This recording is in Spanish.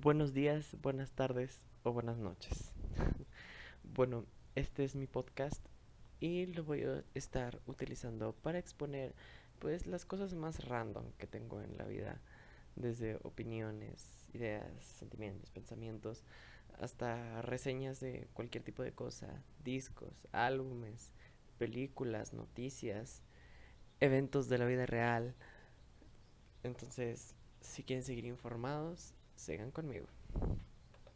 Buenos días, buenas tardes o buenas noches. bueno, este es mi podcast y lo voy a estar utilizando para exponer pues las cosas más random que tengo en la vida, desde opiniones, ideas, sentimientos, pensamientos, hasta reseñas de cualquier tipo de cosa, discos, álbumes, películas, noticias, eventos de la vida real. Entonces, si quieren seguir informados, sigan conmigo.